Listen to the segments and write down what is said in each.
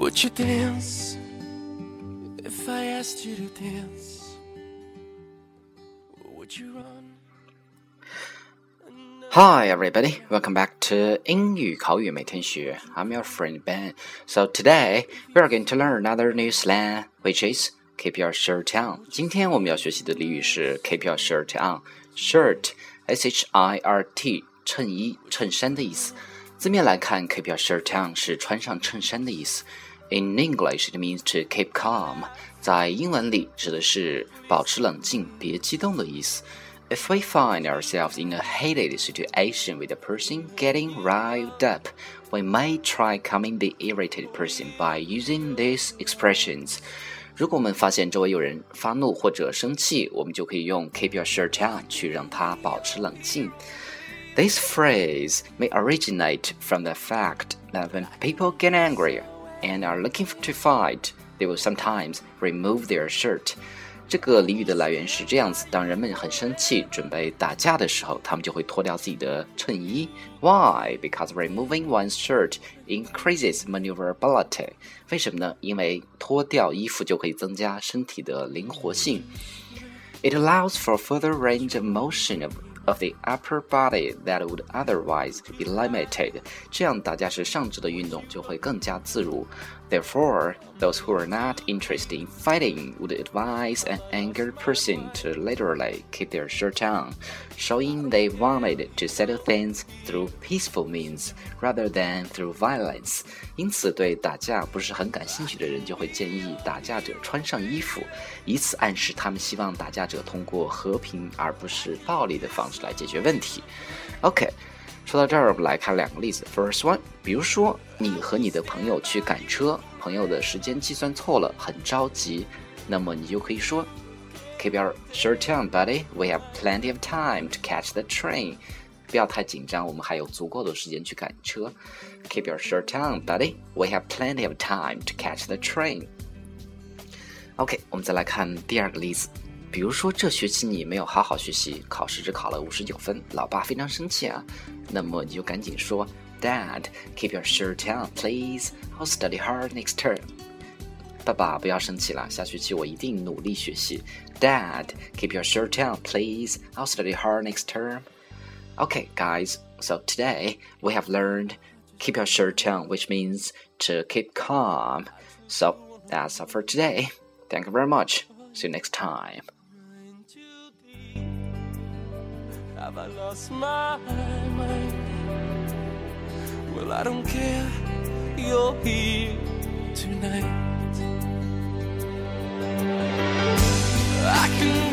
Would you dance if I asked you to dance? Would you run? Hi, everybody. Welcome back to 英语口语每天学. I'm your friend Ben. So today we are going to learn another new slang, which is keep your shirt on. 今天我们要学习的俚语是 keep your shirt on. Shirt, s h i r t，衬衣、衬衫的意思。 字面来看，keep your shirt on 是穿上衬衫的意思。In English, it means to keep calm. 在英文里指的是保持冷静、别激动的意思。If we find ourselves in a heated situation with a person getting riled up, we may try calming the irritated person by using these expressions. 如果我们发现周围有人发怒或者生气，我们就可以用 "keep your shirt on" 去让他保持冷静。 This phrase may originate from the fact that when people get angry and are looking to fight, they will sometimes remove their shirt. 这个俚语的来源是这样子：当人们很生气、准备打架的时候，他们就会脱掉自己的衬衣。Why? Because removing one's shirt increases maneuverability. 为什么呢？因为脱掉衣服就可以增加身体的灵活性。It allows for further range of motion of of the upper body that would otherwise be limited，这样打架时上肢的运动就会更加自如。Therefore, those who are not interested in fighting would advise an angry person to literally keep their shirt on, showing they wanted to settle things through peaceful means rather than through violence. 因此，对打架不是很感兴趣的人就会建议打架者穿上衣服，以此暗示他们希望打架者通过和平而不是暴力的方式 来解决问题。OK。说到这儿，我们来看两个例子。First one，比如说你和你的朋友去赶车，朋友的时间计算错了，很着急，那么你就可以说，Keep your shirt on, buddy. We have plenty of time to catch the train. 不要太紧张，我们还有足够的时间去赶车。Keep your shirt on, buddy. We have plenty of time to catch the train. OK，我们再来看第二个例子。比如说这学期你没有好好学习，考试只考了五十九分，老爸非常生气啊。那么你就赶紧说，Dad, keep your shirt on, please. I'll study hard next term. 爸爸不要生气了，下学期我一定努力学习。Dad, keep your shirt on, please. I'll study hard next term. Okay, guys. So today we have learned keep your shirt on, which means to keep calm. So that's all for today. Thank you very much. See you next time. Have I lost my mind? Well, I don't care, you're here tonight. I can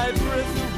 my breath